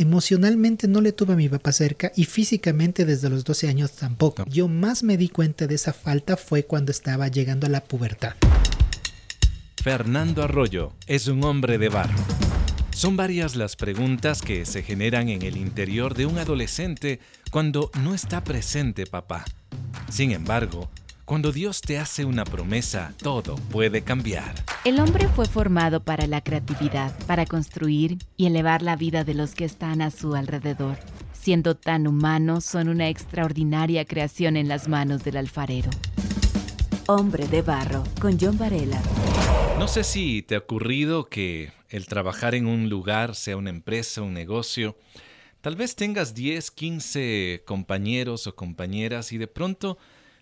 emocionalmente no le tuve a mi papá cerca y físicamente desde los 12 años tampoco. Yo más me di cuenta de esa falta fue cuando estaba llegando a la pubertad. Fernando Arroyo es un hombre de barro. Son varias las preguntas que se generan en el interior de un adolescente cuando no está presente papá. Sin embargo, cuando Dios te hace una promesa, todo puede cambiar. El hombre fue formado para la creatividad, para construir y elevar la vida de los que están a su alrededor. Siendo tan humanos, son una extraordinaria creación en las manos del alfarero. Hombre de Barro, con John Varela. No sé si te ha ocurrido que el trabajar en un lugar, sea una empresa, un negocio, tal vez tengas 10, 15 compañeros o compañeras y de pronto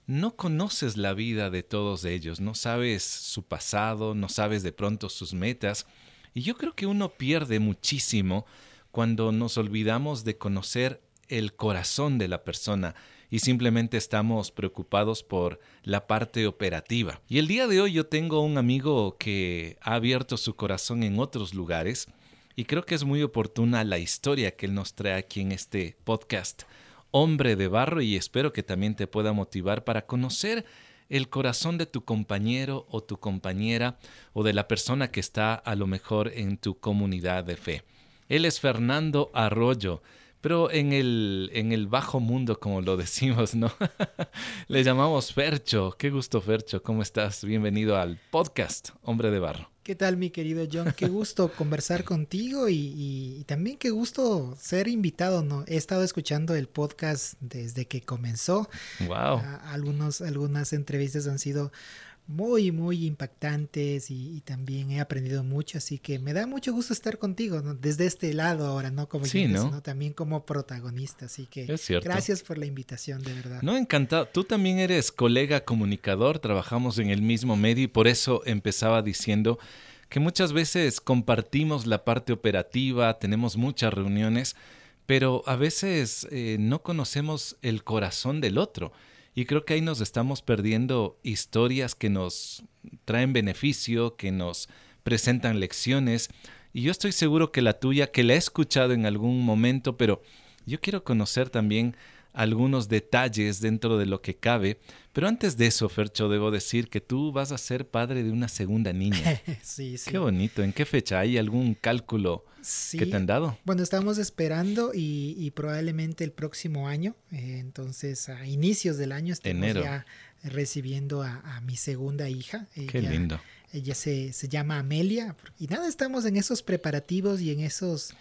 no conoces la vida de todos ellos, no sabes su pasado, no sabes de pronto sus metas. Y yo creo que uno pierde muchísimo cuando nos olvidamos de conocer el corazón de la persona y simplemente estamos preocupados por la parte operativa. Y el día de hoy yo tengo un amigo que ha abierto su corazón en otros lugares y creo que es muy oportuna la historia que él nos trae aquí en este podcast, Hombre de Barro, y espero que también te pueda motivar para conocer el corazón de tu compañero o tu compañera o de la persona que está a lo mejor en tu comunidad de fe. Él es Fernando Arroyo pero en el, en el bajo mundo, como lo decimos, ¿no? Le llamamos Fercho. Qué gusto, Fercho. ¿Cómo estás? Bienvenido al podcast Hombre de Barro. ¿Qué tal, mi querido John? Qué gusto conversar contigo y, y, también qué gusto ser invitado, ¿no? He estado escuchando el podcast desde que comenzó. Wow. algunos, algunas entrevistas han sido muy, muy impactantes y, también he aprendido mucho, así que me da mucho gusto estar contigo, desde este lado ahora, no como sí, sino también como protagonista, así que gracias por la invitación, de verdad. No, encantado. Tú también eres colega comunicador, trabajamos en el mismo medio y por eso empezaba diciendo que muchas veces compartimos la parte operativa, tenemos muchas reuniones, pero a veces eh, no conocemos el corazón del otro. Y creo que ahí nos estamos perdiendo historias que nos traen beneficio, que nos presentan lecciones. Y yo estoy seguro que la tuya, que la he escuchado en algún momento, pero yo quiero conocer también algunos detalles dentro de lo que cabe. Pero antes de eso, Fercho, debo decir que tú vas a ser padre de una segunda niña. sí, sí. Qué bonito. ¿En qué fecha? ¿Hay algún cálculo que te han dado? Bueno, estamos esperando y, probablemente el próximo año, eh, entonces a inicios del año, estemos ya recibiendo a, mi segunda hija. qué lindo. Ella se, se llama Amelia. Y nada, estamos en esos preparativos y en esos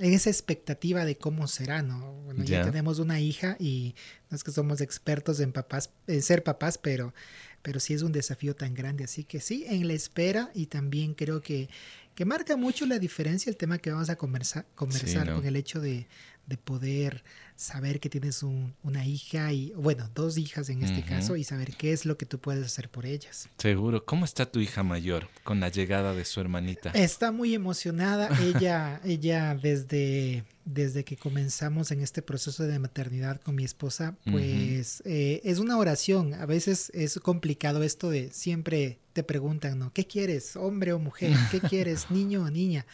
en esa expectativa de cómo será, ¿no? Bueno, ya. tenemos una hija y no es que somos expertos en papás, en ser papás, pero, pero sí es un desafío tan grande. Así que sí, en la espera y también creo que, que marca mucho la diferencia el tema que vamos a conversar, conversar con el hecho de, de poder saber que tienes una hija y, bueno, dos hijas en este caso y saber qué es lo que tú puedes hacer por ellas. Seguro. ¿Cómo está tu hija mayor con la llegada de su hermanita? Está muy emocionada. Ella, ella desde, desde que comenzamos en este proceso de maternidad con mi esposa, pues eh, es una oración. A veces es complicado esto de siempre te preguntan, ¿no? ¿Qué quieres? ¿Hombre o mujer? ¿Qué quieres? ¿Niño o niña?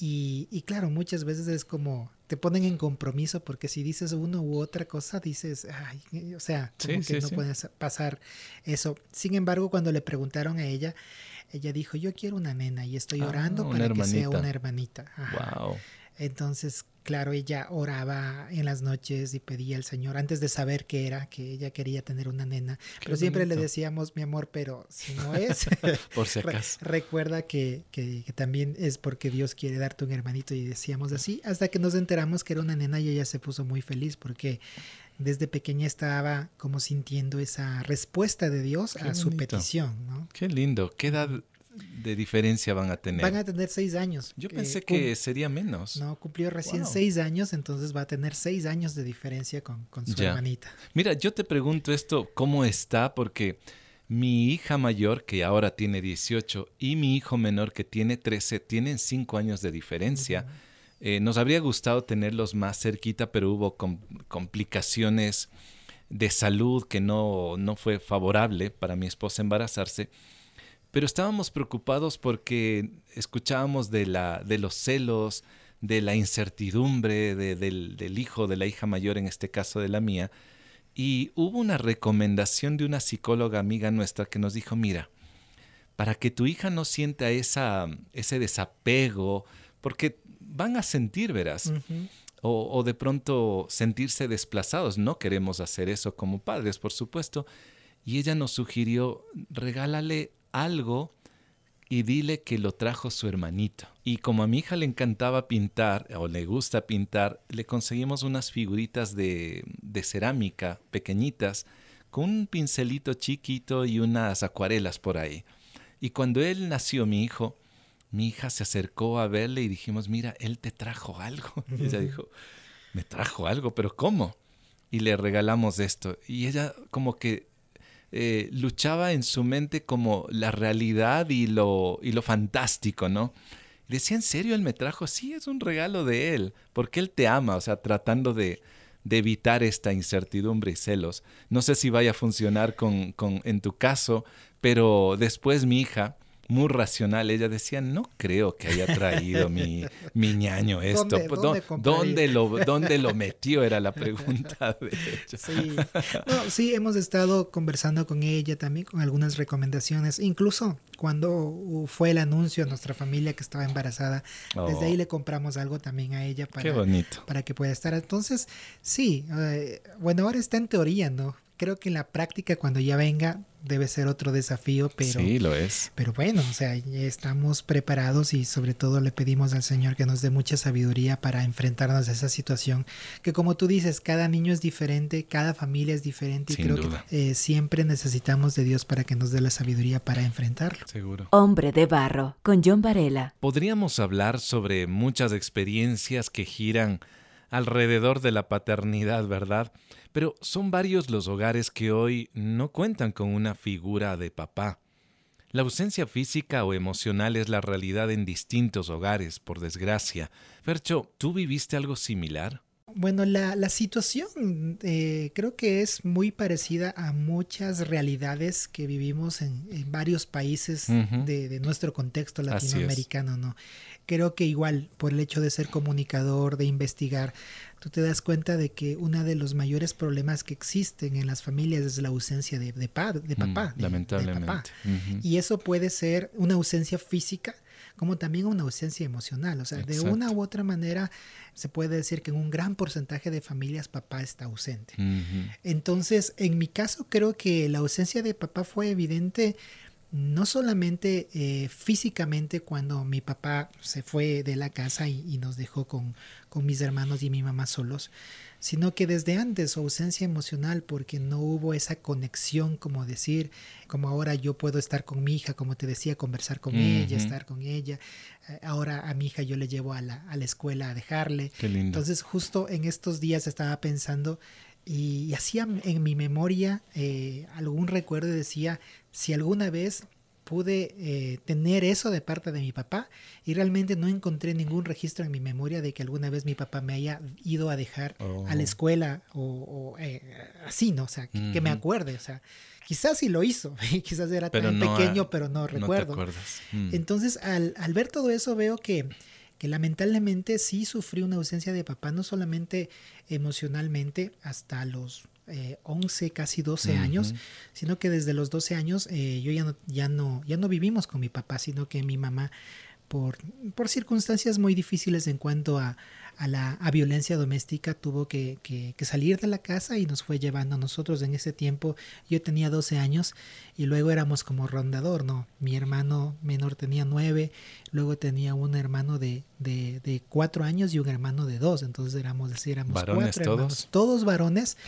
Y, y claro, muchas veces es como te ponen en compromiso porque si dices uno u otra cosa, dices, ay, eh, o sea, como que no puedes pasar eso. Sin embargo, cuando le preguntaron a ella, ella dijo, yo quiero una nena y estoy ah, orando para que sea una hermanita. Wow. Entonces, claro, ella oraba en las noches y pedía al Señor antes de saber qué era, que ella quería tener una nena. pero siempre le decíamos, mi amor, pero si no es, por si acaso. recuerda que, que, también es porque Dios quiere darte un hermanito y decíamos así, hasta que nos enteramos que era una nena y ella se puso muy feliz porque desde pequeña estaba como sintiendo esa respuesta de Dios a su petición. ¿no? Qué lindo. ¿Qué edad de diferencia van a tener? Van a tener seis años. Yo pensé que sería menos. No, cumplió recién seis años, entonces va a tener seis años de diferencia con, su hermanita. Mira, yo te pregunto esto, ¿cómo está? Porque mi hija mayor, que ahora tiene 18, y mi hijo menor, que tiene 13, tienen cinco años de diferencia. Eh, nos habría gustado tenerlos más cerquita, pero hubo complicaciones de salud que no, no fue favorable para mi esposa embarazarse pero estábamos preocupados porque escuchábamos de, la, de los celos, de la incertidumbre del, del hijo, de la hija mayor, en este caso de la mía, y hubo una recomendación de una psicóloga amiga nuestra que nos dijo, mira, para que tu hija no sienta esa, ese desapego, porque van a sentir, verás, o, o, de pronto sentirse desplazados. No queremos hacer eso como padres, por supuesto. Y ella nos sugirió, regálale algo y dile que lo trajo su hermanito. Y como a mi hija le encantaba pintar, o le gusta pintar, le conseguimos unas figuritas de, de cerámica pequeñitas, con un pincelito chiquito y unas acuarelas por ahí. Y cuando él nació, mi hijo, mi hija se acercó a verle y dijimos, mira, él te trajo algo. Y ella dijo, me trajo algo, pero ¿cómo? Y le regalamos esto. Y ella como que eh, luchaba en su mente como la realidad y lo, y lo fantástico, ¿no? decía, ¿en serio él me trajo? Sí, es un regalo de él, porque él te ama, o sea, tratando de, de evitar esta incertidumbre y celos. No sé si vaya a funcionar con, con, en tu caso, pero después mi hija muy racional. Ella decía, no creo que haya traído mi, mi ñaño esto. ¿Dónde, ¿Dónde, ¿Dónde, lo, ¿Dónde lo metió? Era la pregunta de ella. Sí. No, sí, hemos estado conversando con ella también, con algunas recomendaciones. Incluso cuando fue el anuncio a nuestra familia que estaba embarazada, oh. desde ahí le compramos algo también a ella para, Qué bonito. para que pueda estar. Entonces, sí, eh, bueno, ahora está en teoría, ¿no? Creo que en la práctica cuando ya venga debe ser otro desafío, pero sí lo es. Pero bueno, o sea, ya estamos preparados y sobre todo le pedimos al Señor que nos dé mucha sabiduría para enfrentarnos a esa situación, que como tú dices, cada niño es diferente, cada familia es diferente Sin y creo duda. que eh, siempre necesitamos de Dios para que nos dé la sabiduría para enfrentarlo. Seguro. Hombre de barro con John Varela. Podríamos hablar sobre muchas experiencias que giran alrededor de la paternidad, ¿verdad? Pero son varios los hogares que hoy no cuentan con una figura de papá. La ausencia física o emocional es la realidad en distintos hogares, por desgracia. Fercho, ¿tú viviste algo similar? Bueno, la, la situación eh, creo que es muy parecida a muchas realidades que vivimos en, en varios países uh -huh. de, de, nuestro contexto latinoamericano, ¿no? Creo que igual, por el hecho de ser comunicador, de investigar, tú te das cuenta de que uno de los mayores problemas que existen en las familias es la ausencia de, de, pa, de papá. Mm, lamentablemente. De papá. Uh -huh. Y eso puede ser una ausencia física, como también una ausencia emocional. O sea, Exacto. de una u otra manera se puede decir que en un gran porcentaje de familias papá está ausente. Uh -huh. Entonces, en mi caso creo que la ausencia de papá fue evidente no solamente eh, físicamente cuando mi papá se fue de la casa y, y nos dejó con, con, mis hermanos y mi mamá solos, sino que desde antes su ausencia emocional porque no hubo esa conexión como decir, como ahora yo puedo estar con mi hija, como te decía, conversar con uh -huh. ella, estar con ella, eh, ahora a mi hija yo le llevo a la, a la escuela a dejarle. Entonces justo en estos días estaba pensando y hacía en mi memoria eh, algún recuerdo y decía, si alguna vez pude eh, tener eso de parte de mi papá y realmente no encontré ningún registro en mi memoria de que alguna vez mi papá me haya ido a dejar oh. a la escuela o, o eh, así, ¿no? O sea, que, uh -huh. que, me acuerde, o sea, quizás sí lo hizo, quizás era pero tan no, pequeño, pero no recuerdo. No mm. Entonces, al, al ver todo eso veo que que lamentablemente sí sufrí una ausencia de papá, no solamente emocionalmente hasta los eh, 11, casi 12 uh -huh. años, sino que desde los 12 años eh, yo ya no, ya, no, ya no vivimos con mi papá, sino que mi mamá, por, por circunstancias muy difíciles en cuanto a, a la a violencia doméstica, tuvo que, que, que, salir de la casa y nos fue llevando a nosotros en ese tiempo. Yo tenía 12 años y luego éramos como rondador, ¿no? Mi hermano menor tenía 9, luego tenía un hermano de, de, de 4 años y un hermano de 2, entonces éramos, decir, éramos ¿Varones cuatro todos? hermanos, todos varones.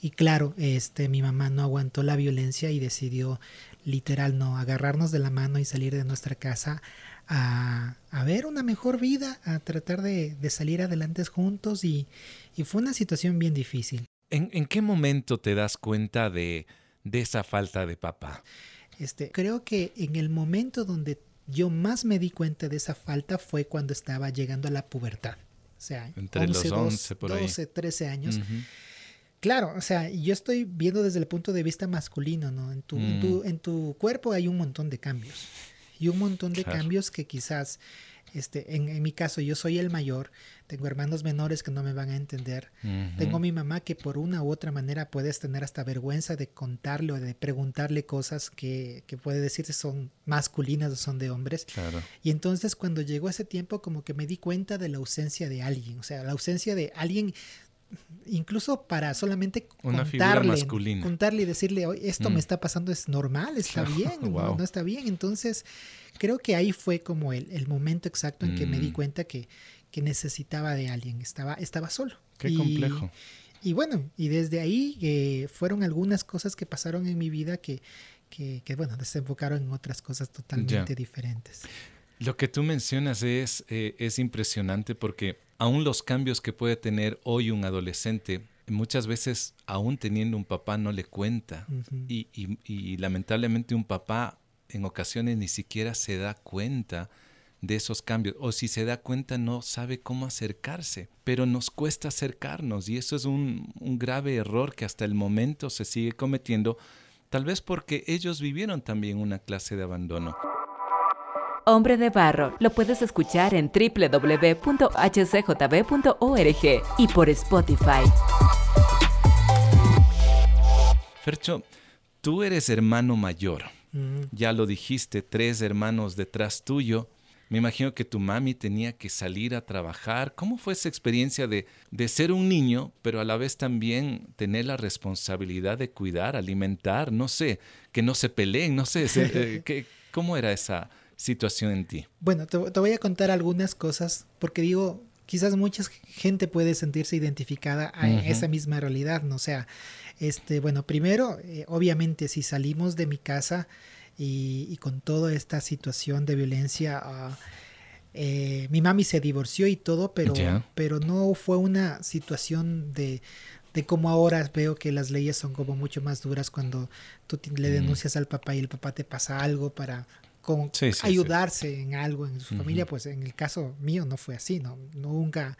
Y claro, este, mi mamá no aguantó la violencia y decidió literal no agarrarnos de la mano y salir de nuestra casa a, a ver una mejor vida, a tratar de, de salir adelante juntos y, y, fue una situación bien difícil. ¿En, en qué momento te das cuenta de, de, esa falta de papá? Este, creo que en el momento donde yo más me di cuenta de esa falta fue cuando estaba llegando a la pubertad. O sea, entre 11, los 11 por 12, ahí. 13 años. Uh -huh. Claro, o sea, yo estoy viendo desde el punto de vista masculino, ¿no? En tu, mm. en tu, en tu cuerpo hay un montón de cambios y un montón de claro. cambios que quizás este, en, mi caso yo soy el mayor, tengo hermanos menores que no me van a entender, tengo mi mamá que por una u otra manera puedes tener hasta vergüenza de contarle o de preguntarle cosas que, que puede decir si son masculinas o son de hombres. Y entonces cuando llegó ese tiempo como que me di cuenta de la ausencia de alguien, o sea, la ausencia de alguien incluso para solamente contarle, contarle y decirle, esto me mm. está pasando, es normal, está bien, no, está bien. Entonces, creo que ahí fue como el, momento exacto en que me di mm. cuenta que, que, necesitaba de alguien, estaba, estaba solo. Qué complejo. Y bueno, y desde ahí eh, fueron algunas cosas que pasaron en mi vida que, que, bueno, desembocaron en otras cosas totalmente diferentes. Lo que tú mencionas es, eh, es impresionante porque aún los cambios que puede tener hoy un adolescente, muchas veces aún teniendo un papá no le cuenta. y, lamentablemente un papá en ocasiones ni siquiera se da cuenta de esos cambios o si se da cuenta no sabe cómo acercarse, pero nos cuesta acercarnos y eso es un, un grave error que hasta el momento se sigue cometiendo, tal vez porque ellos vivieron también una clase de abandono. Hombre de Barro lo puedes escuchar en www.hcjb.org y por Spotify. Fercho, tú eres hermano mayor. Ya lo dijiste, tres hermanos detrás tuyo. Me imagino que tu mami tenía que salir a trabajar. ¿Cómo fue esa experiencia de, de, ser un niño, pero a la vez también tener la responsabilidad de cuidar, alimentar, no sé, que no se peleen, no sé, eh, ¿cómo era esa, situación en ti? Bueno, te, voy a contar algunas cosas porque digo, quizás mucha gente puede sentirse identificada en esa misma realidad, ¿no? O sea, este, bueno, primero, eh, obviamente si salimos de mi casa y, con toda esta situación de violencia, eh, mi mami se divorció y todo, pero, pero no fue una situación de, de como ahora veo que las leyes son como mucho más duras cuando tú le mm. denuncias al papá y el papá te pasa algo para con ayudarse en algo en su familia, pues en el caso mío no fue así, no nunca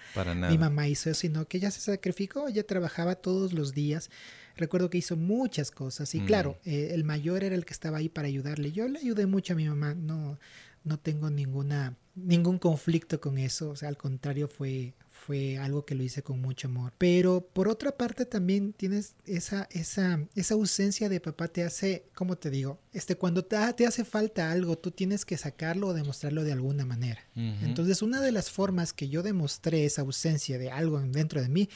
mi mamá hizo eso, sino que ella se sacrificó, ella trabajaba todos los días. Recuerdo que hizo muchas cosas y claro, eh, el mayor era el que estaba ahí para ayudarle. Yo le ayudé mucho a mi mamá, no no tengo ninguna ningún conflicto con eso, o sea, al contrario fue fue algo que lo hice con mucho amor. Pero por otra parte también tienes esa, esa, esa ausencia de papá te hace, como te digo, este, cuando te, te, hace falta algo, tú tienes que sacarlo o demostrarlo de alguna manera. Entonces, una de las formas que yo demostré esa ausencia de algo dentro de mí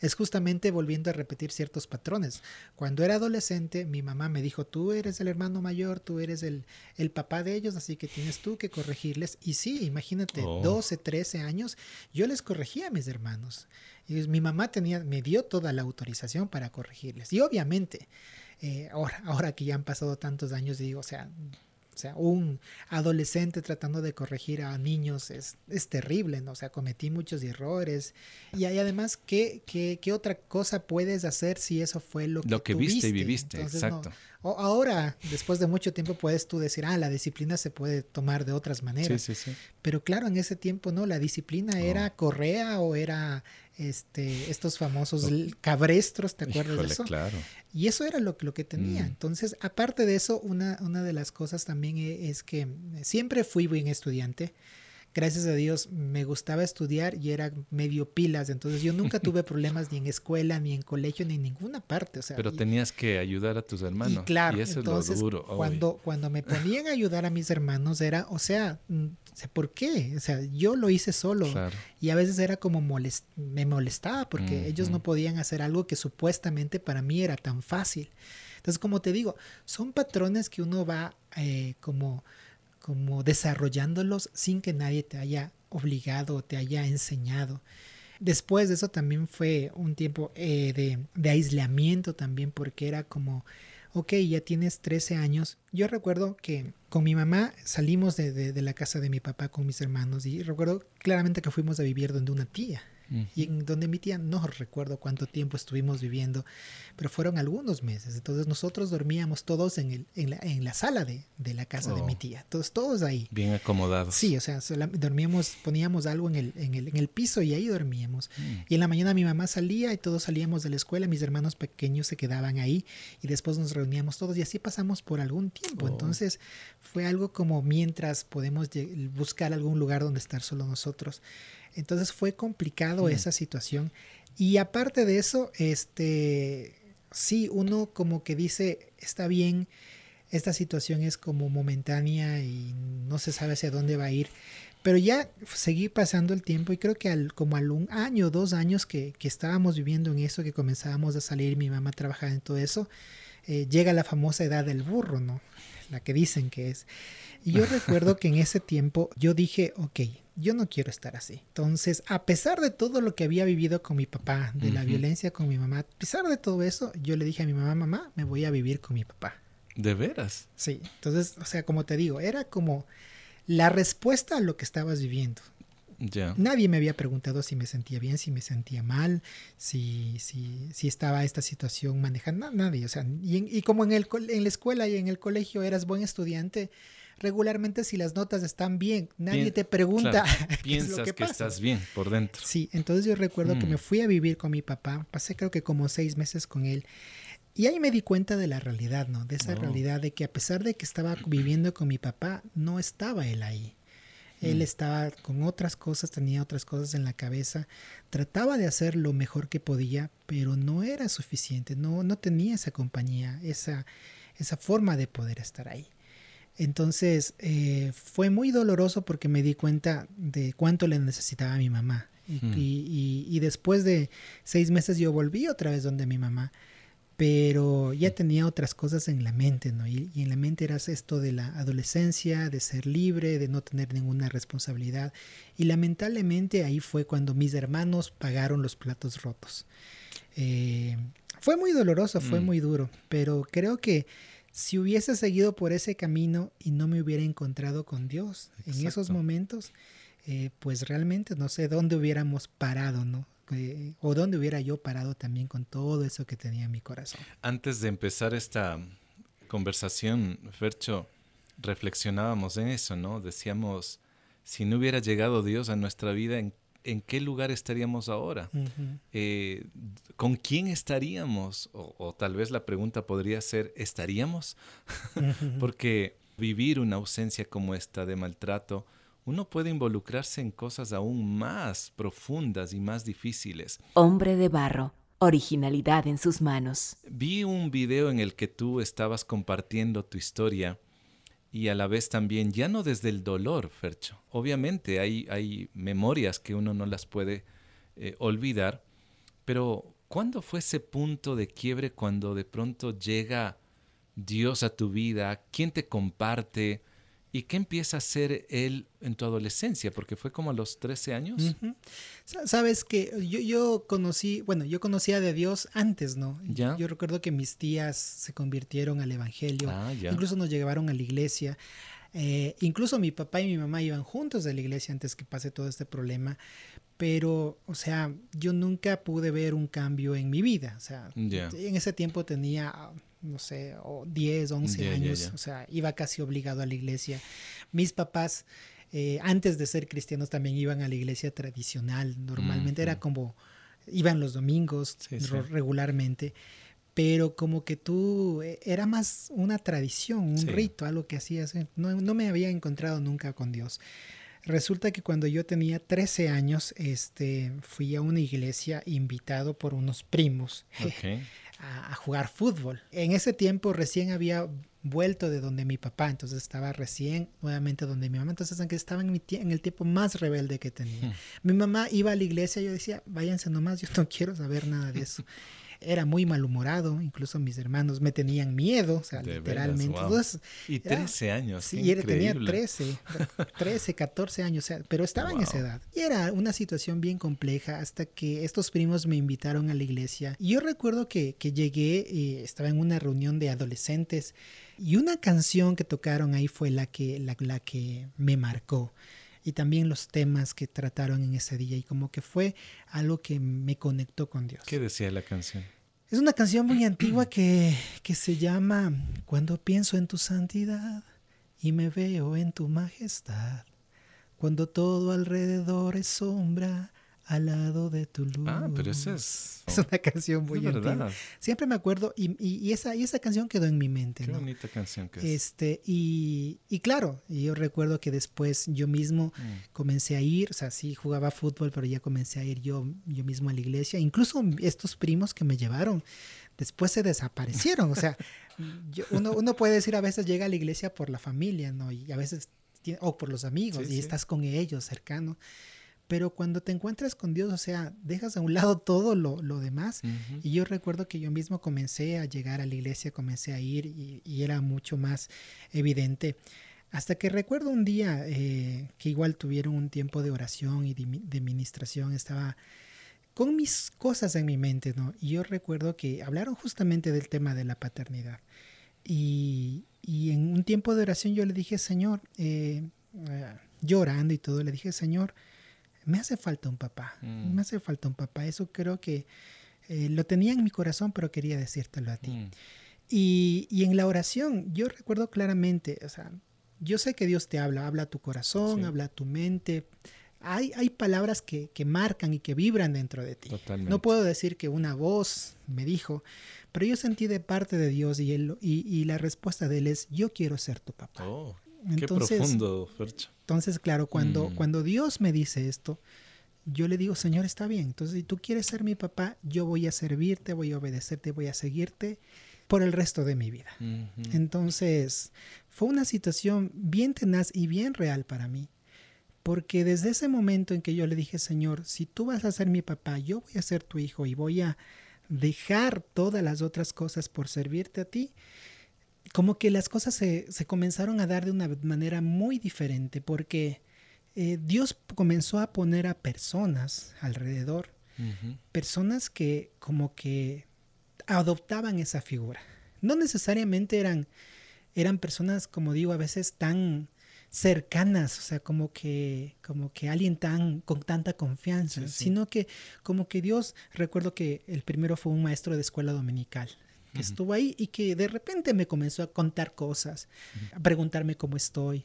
es justamente volviendo a repetir ciertos patrones. Cuando era adolescente, mi mamá me dijo, tú eres el hermano mayor, tú eres el, el papá de ellos, así que tienes tú que corregirles. Y sí, imagínate, 12, 13 años, yo les corregía a mis hermanos. Y mi mamá tenía, me dio toda la autorización para corregirles. Y obviamente, eh, ahora, ahora que ya han pasado tantos años, digo, o sea, o sea, un adolescente tratando de corregir a niños es, es terrible, ¿no? O sea, cometí muchos errores. Y hay además, ¿qué, qué, qué otra cosa puedes hacer si eso fue lo que Lo que viste y viviste, exacto. Ahora, después de mucho tiempo, puedes tú decir, ah, la disciplina se puede tomar de otras maneras. Sí, sí, sí. Pero claro, en ese tiempo, ¿no? La disciplina era correa o era este, estos famosos cabrestros, ¿te acuerdas de eso? Claro. Y eso era lo, lo que tenía. Mm. Entonces, aparte de eso, una, una de las cosas también e, es que siempre fui buen estudiante gracias a Dios me gustaba estudiar y era medio pilas, entonces yo nunca tuve problemas ni en escuela, ni en colegio, ni en ninguna parte. O sea, Pero tenías que ayudar a tus hermanos. Y claro, eso entonces, es lo duro. Cuando, cuando me ponían a ayudar a mis hermanos era, o sea, mm, ¿por qué? O sea, yo lo hice solo y a veces era como me molestaba porque ellos no podían hacer algo que supuestamente para mí era tan fácil. Entonces, como te digo, son patrones que uno va eh, como como desarrollándolos sin que nadie te haya obligado o te haya enseñado. Después de eso también fue un tiempo eh, de, de, aislamiento también porque era como, ok, ya tienes 13 años. Yo recuerdo que con mi mamá salimos de, de, de, la casa de mi papá con mis hermanos y recuerdo claramente que fuimos a vivir donde una tía. Y en donde mi tía no recuerdo cuánto tiempo estuvimos viviendo, pero fueron algunos meses. Entonces nosotros dormíamos todos en, el, en, la, en la sala de, de la casa de mi oh. tía, todos, todos ahí. Bien acomodados. Sí, o sea, dormíamos, poníamos algo en el, en el, en el piso y ahí dormíamos. Mm. Y en la mañana mi mamá salía y todos salíamos de la escuela, mis hermanos pequeños se quedaban ahí y después nos reuníamos todos y así pasamos por algún tiempo. Oh. Entonces fue algo como mientras podemos buscar algún lugar donde estar solo nosotros. Entonces fue complicado mm. esa situación. Y aparte de eso, este, sí, uno como que dice, está bien, esta situación es como momentánea y no se sabe hacia dónde va a ir. Pero ya seguí pasando el tiempo y creo que al, como al un año, dos años que, que estábamos viviendo en eso, que comenzábamos a salir, mi mamá trabajaba en todo eso, eh, llega la famosa edad del burro, ¿no? La que dicen que es. Y yo recuerdo que en ese tiempo yo dije, ok, yo no quiero estar así. Entonces, a pesar de todo lo que había vivido con mi papá, de la violencia con mi mamá, a pesar de todo eso, yo le dije a mi mamá, mamá, me voy a vivir con mi papá. ¿De veras? Sí, entonces, o sea, como te digo, era como la respuesta a lo que estabas viviendo. Ya. Nadie me había preguntado si me sentía bien, si me sentía mal, si, si, si estaba esta situación manejando. nadie, o sea, y, y como en, el, en la escuela y en el colegio eras buen estudiante, regularmente si las notas están bien, nadie te pregunta. Piensas que, estás bien por dentro. Sí, entonces yo recuerdo que me mm. fui a vivir con mi papá, pasé creo que como seis meses con él. Y ahí me di cuenta de la realidad, ¿no? De esa oh. realidad de que a pesar de que estaba viviendo con mi papá, no estaba él ahí. Él mm. estaba con otras cosas, tenía otras cosas en la cabeza, trataba de hacer lo mejor que podía, pero no era suficiente, no, no tenía esa compañía, esa, esa forma de poder estar ahí. Entonces eh, fue muy doloroso porque me di cuenta de cuánto le necesitaba a mi mamá. Y, después de seis meses yo volví otra vez donde mi mamá, pero ya tenía otras cosas en la mente, ¿no? Y, en la mente era esto de la adolescencia, de ser libre, de no tener ninguna responsabilidad. Y lamentablemente ahí fue cuando mis hermanos pagaron los platos rotos. Eh, fue muy doloroso, fue hmm. muy duro, pero creo que si hubiese seguido por ese camino y no me hubiera encontrado con Dios en esos momentos, eh, pues realmente no sé dónde hubiéramos parado, ¿no? Eh, o dónde hubiera yo parado también con todo eso que tenía en mi corazón. Antes de empezar esta conversación, Fercho, reflexionábamos en eso, ¿no? Decíamos, si no hubiera llegado Dios a nuestra vida, ¿en en qué lugar estaríamos ahora, eh, con quién estaríamos, o, tal vez la pregunta podría ser, ¿estaríamos? Porque vivir una ausencia como esta de maltrato, uno puede involucrarse en cosas aún más profundas y más difíciles. Hombre de barro, originalidad en sus manos. Vi un video en el que tú estabas compartiendo tu historia y a la vez también, ya no desde el dolor, Fercho. Obviamente hay, hay memorias que uno no las puede eh, olvidar, pero ¿cuándo fue ese punto de quiebre cuando de pronto llega Dios a tu vida? ¿Quién te comparte? ¿Y qué empieza a hacer él en tu adolescencia? Porque fue como a los 13 años. Sabes que yo, yo conocí, bueno, yo conocía de Dios antes, ¿no? Yo recuerdo que mis tías se convirtieron al Evangelio, ah, incluso nos llevaron a la iglesia. Eh, incluso mi papá y mi mamá iban juntos a la iglesia antes que pase todo este problema. Pero, o sea, yo nunca pude ver un cambio en mi vida. O sea, en ese tiempo tenía no sé, o 10, 11 años, o sea, iba casi obligado a la iglesia. Mis papás, eh, antes de ser cristianos, también iban a la iglesia tradicional, normalmente era como, iban los domingos regularmente, pero como que tú, eh, era más una tradición, un rito, algo que hacías, eh, no, no me había encontrado nunca con Dios. Resulta que cuando yo tenía 13 años, este, fui a una iglesia invitado por unos primos. a, jugar fútbol. En ese tiempo recién había vuelto de donde mi papá, entonces estaba recién nuevamente donde mi mamá, entonces aunque estaba en, en el tiempo más rebelde que tenía. Mi mamá iba a la iglesia, yo decía, váyanse nomás, yo no quiero saber nada de eso. Era muy malhumorado, incluso mis hermanos me tenían miedo, o sea, literalmente. y 13 años. Sí, tenía 13, 13, 14 años, pero estaba en esa edad. Y era una situación bien compleja hasta que estos primos me invitaron a la iglesia. Y yo recuerdo que, que llegué y estaba en una reunión de adolescentes y una canción que tocaron ahí fue la que, la, la que me marcó. y también los temas que trataron en ese día y como que fue algo que me conectó con Dios. ¿Qué decía la canción? Es una canción muy antigua que, que se llama Cuando pienso en tu santidad y me veo en tu majestad, cuando todo alrededor es sombra al lado de tu luz. Ah, pero esa es... Es una canción muy antigua. Siempre me acuerdo y, y, esa, y esa canción quedó en mi mente. Qué bonita canción que es. Este, y, y claro, yo recuerdo que después yo mismo mm. comencé a ir, o sea, sí jugaba fútbol, pero ya comencé a ir yo, yo mismo a la iglesia. Incluso estos primos que me llevaron, después se desaparecieron. O sea, uno, uno puede decir a veces llega a la iglesia por la familia, ¿no? Y a veces, o por los amigos, y estás con ellos cercano. Pero cuando te encuentras con Dios, o sea, dejas a un lado todo lo, lo demás. Y yo recuerdo que yo mismo comencé a llegar a la iglesia, comencé a ir y, era mucho más evidente. Hasta que recuerdo un día eh, que igual tuvieron un tiempo de oración y de, de ministración, estaba con mis cosas en mi mente, ¿no? Y yo recuerdo que hablaron justamente del tema de la paternidad. Y, y en un tiempo de oración yo le dije, Señor, eh, eh, llorando y todo, le dije, Señor, me hace falta un papá, mm. me hace falta un papá. Eso creo que eh, lo tenía en mi corazón, pero quería decírtelo a ti. Mm. Y, y, en la oración, yo recuerdo claramente, o sea, yo sé que Dios te habla, habla a tu corazón, habla a tu mente. Hay, hay palabras que, que, marcan y que vibran dentro de ti. No puedo decir que una voz me dijo, pero yo sentí de parte de Dios y, él, y, y la respuesta de él es, yo quiero ser tu papá. Oh. Entonces, Qué profundo, Entonces, claro, cuando, mm. cuando Dios me dice esto, yo le digo, Señor, está bien. Entonces, si tú quieres ser mi papá, yo voy a servirte, voy a obedecerte, voy a seguirte por el resto de mi vida. Entonces, fue una situación bien tenaz y bien real para mí. Porque desde ese momento en que yo le dije, Señor, si tú vas a ser mi papá, yo voy a ser tu hijo y voy a dejar todas las otras cosas por servirte a ti, como que las cosas se, comenzaron a dar de una manera muy diferente porque eh, Dios comenzó a poner a personas alrededor, personas que como que adoptaban esa figura. No necesariamente eran, eran personas, como digo, a veces tan cercanas, o sea, como que, como que alguien tan, con tanta confianza, sino que como que Dios, recuerdo que el primero fue un maestro de escuela dominical, que estuvo ahí y que de repente me comenzó a contar cosas, a preguntarme cómo estoy.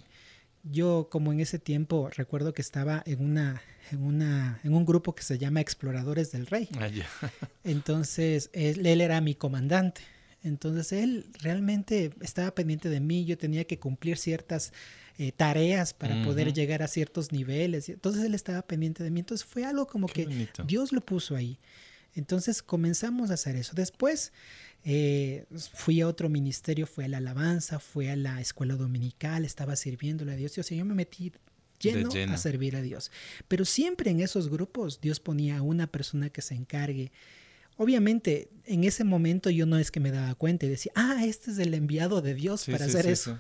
Yo como en ese tiempo recuerdo que estaba en una en una en un grupo que se llama Exploradores del Rey. Ah, Entonces él, era mi comandante. Entonces él realmente estaba pendiente de mí, yo tenía que cumplir ciertas eh, tareas para poder llegar a ciertos niveles. Entonces él estaba pendiente de mí. Entonces fue algo como que Dios lo puso ahí. Entonces comenzamos a hacer eso. Después eh, fui a otro ministerio, fui a la alabanza, fui a la escuela dominical, estaba sirviéndole a Dios. O sea, yo me metí lleno, a servir a Dios. Pero siempre en esos grupos Dios ponía a una persona que se encargue. Obviamente, en ese momento yo no es que me daba cuenta y decía, ah, este es el enviado de Dios para hacer eso.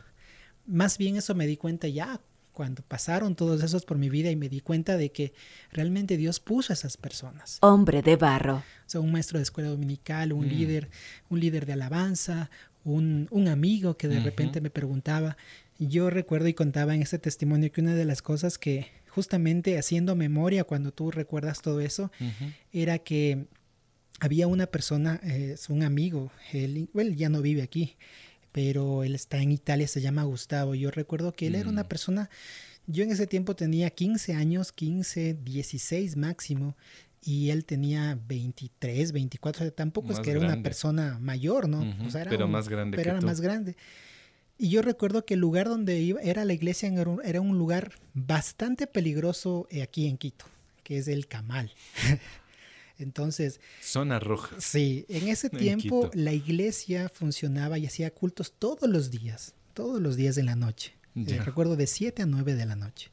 Más bien eso me di cuenta ya cuando pasaron todos esos por mi vida y me di cuenta de que realmente Dios puso a esas personas. Hombre de barro. O sea, un maestro de escuela dominical, un mm. líder, un líder de alabanza, un, un amigo que de repente me preguntaba. Yo recuerdo y contaba en ese testimonio que una de las cosas que justamente haciendo memoria cuando tú recuerdas todo eso, era que había una persona, es un amigo, él, él ya no vive aquí, pero él está en Italia, se llama Gustavo. Yo recuerdo que él era una mm. persona, yo en ese tiempo tenía 15 años, 15, 16 máximo, y él tenía 23, 24, tampoco es que era una persona mayor, ¿no? pero más grande. Pero era más grande. Y yo recuerdo que el lugar donde iba, era la iglesia, era un lugar bastante peligroso eh, aquí en Quito, que es el Camal. Entonces... Zona roja. Sí, en ese tiempo la iglesia funcionaba y hacía cultos todos los días, todos los días de la noche. Eh, recuerdo de 7 a 9 de la noche.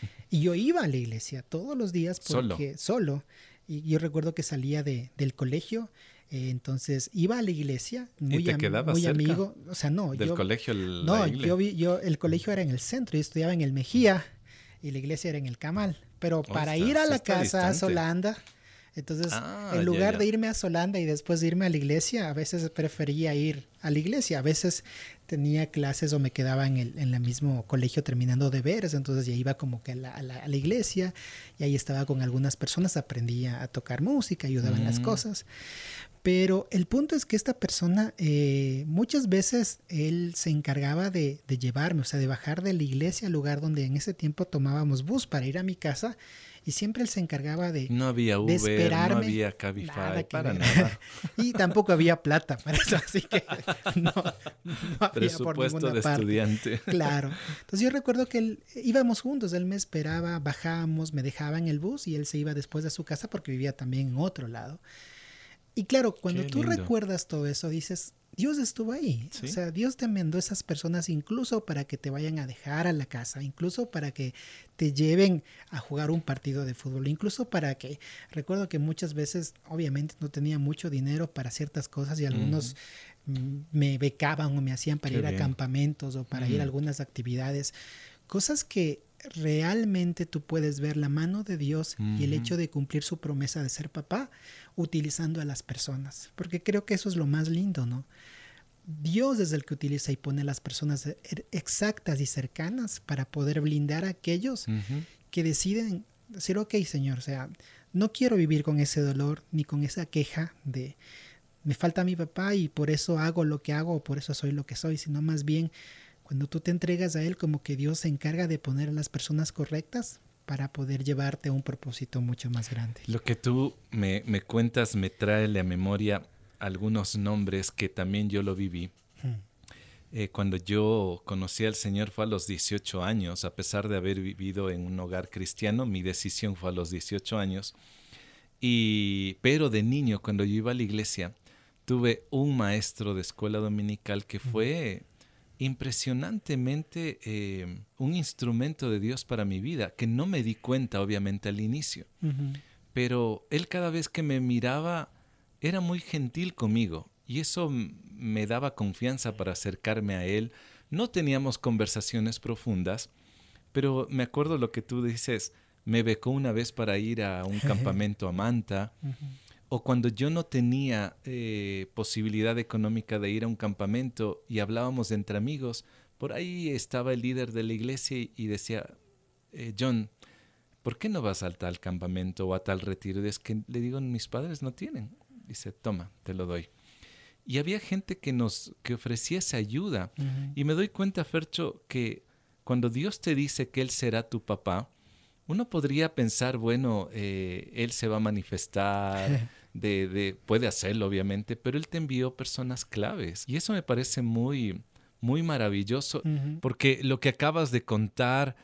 Y yo iba a la iglesia todos los días porque solo. y yo recuerdo que salía de, del colegio, eh, entonces iba a la iglesia, muy, muy amigo. O sea, no. ¿Del colegio? no, yo, vi, yo el colegio era en el centro, yo estudiaba en el Mejía y la iglesia era en el Camal. Pero oh, para ir a la casa a Solanda Entonces, ah, en lugar de irme a Solanda y después de irme a la iglesia, a veces prefería ir a la iglesia. A veces tenía clases o me quedaba en el, en el mismo colegio terminando deberes, entonces ya iba como que a la, a la, iglesia y ahí estaba con algunas personas, aprendía a tocar música, ayudaba en las mm. cosas. Pero el punto es que esta persona, eh, muchas veces él se encargaba de, de, llevarme, o sea, de bajar de la iglesia al lugar donde en ese tiempo tomábamos bus para ir a mi casa. Y siempre él se encargaba de. No había Uber, no había Cabify, para nada. y tampoco había plata para eso, así que no, había Presupuesto por de estudiante. Claro. Entonces yo recuerdo que él, íbamos juntos, él me esperaba, bajábamos, me dejaba en el bus y él se iba después de su casa porque vivía también en otro lado. Y claro, cuando tú recuerdas todo eso, dices, Dios estuvo ahí. O sea, Dios te mandó esas personas incluso para que te vayan a dejar a la casa, incluso para que te lleven a jugar un partido de fútbol, incluso para que, recuerdo que muchas veces, obviamente, no tenía mucho dinero para ciertas cosas y algunos me becaban o me hacían para ir a campamentos o para ir a algunas actividades. Cosas que realmente tú puedes ver la mano de Dios y el hecho de cumplir su promesa de ser papá utilizando a las personas, porque creo que eso es lo más lindo, ¿no? Dios es el que utiliza y pone a las personas er, exactas y cercanas para poder blindar a aquellos que deciden decir, ok, Señor, o sea, no quiero vivir con ese dolor ni con esa queja de me falta mi papá y por eso hago lo que hago o por eso soy lo que soy, sino más bien cuando tú te entregas a Él, como que Dios se encarga de poner a las personas correctas para poder llevarte a un propósito mucho más grande. Lo que tú me, cuentas me trae a la memoria algunos nombres que también yo lo viví. Hmm. Eh, cuando yo conocí al Señor fue a los 18 años, a pesar de haber vivido en un hogar cristiano, mi decisión fue a los 18 años. Y, pero de niño, cuando yo iba a la iglesia, tuve un maestro de escuela dominical que fue impresionantemente eh, un instrumento de Dios para mi vida, que no me di cuenta obviamente al inicio, pero él cada vez que me miraba era muy gentil conmigo y eso me daba confianza para acercarme a él. No teníamos conversaciones profundas, pero me acuerdo lo que tú dices, me becó una vez para ir a un campamento a Manta o cuando yo no tenía eh, posibilidad económica de ir a un campamento y hablábamos entre amigos, por ahí estaba el líder de la iglesia y decía, eh, John, ¿por qué no vas a tal campamento o a tal retiro? Y es que le digo, mis padres no tienen. Dice, toma, te lo doy. Y había gente que nos que ofrecía esa ayuda. Y me doy cuenta, Fercho, que cuando Dios te dice que Él será tu papá, uno podría pensar, bueno, eh, él se va a manifestar, de, puede hacerlo obviamente, pero él te envió personas claves. Y eso me parece muy, muy maravilloso, porque lo que acabas de contar,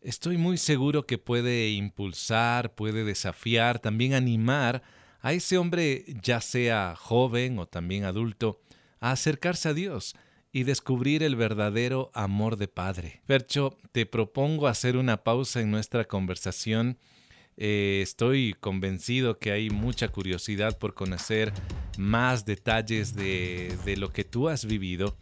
estoy muy seguro que puede impulsar, puede desafiar, también animar a ese hombre, ya sea joven o también adulto, a acercarse a Dios y descubrir el verdadero amor de Padre. Percho, te propongo hacer una pausa en nuestra conversación. Eh, estoy convencido que hay mucha curiosidad por conocer más detalles de, de lo que tú has vivido,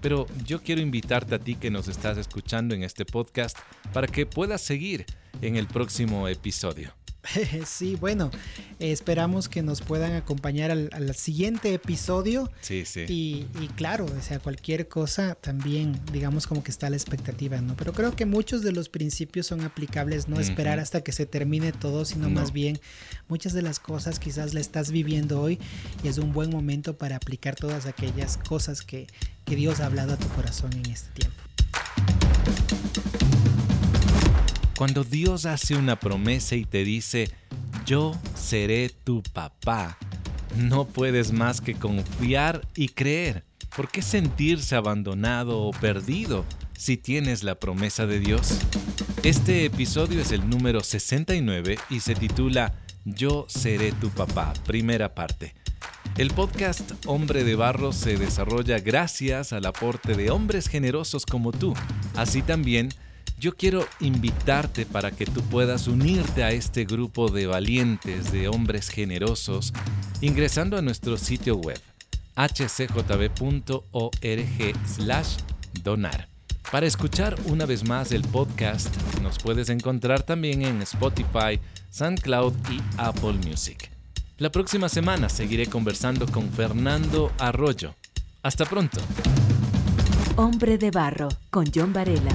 pero yo quiero invitarte a ti que nos estás escuchando en este podcast para que puedas seguir en el próximo episodio. Sí, bueno, esperamos que nos puedan acompañar al, siguiente episodio. Sí, sí. Y, claro, o sea, cualquier cosa también, digamos como que está la expectativa, ¿no? Pero creo que muchos de los principios son aplicables, no esperar hasta que se termine todo, sino más bien muchas de las cosas quizás la estás viviendo hoy y es un buen momento para aplicar todas aquellas cosas que, que Dios ha hablado a tu corazón en este tiempo. Cuando Dios hace una promesa y te dice, yo seré tu papá, no puedes más que confiar y creer. ¿Por qué sentirse abandonado o perdido si tienes la promesa de Dios? Este episodio es el número 69 y se titula Yo seré tu papá, primera parte. El podcast Hombre de Barro se desarrolla gracias al aporte de hombres generosos como tú. Así también, yo quiero invitarte para que tú puedas unirte a este grupo de valientes, de hombres generosos, ingresando a nuestro sitio web hcjb.org donar. Para escuchar una vez más el podcast, nos puedes encontrar también en Spotify, SoundCloud y Apple Music. La próxima semana seguiré conversando con Fernando Arroyo. Hasta pronto. Hombre de Barro, con John Varela.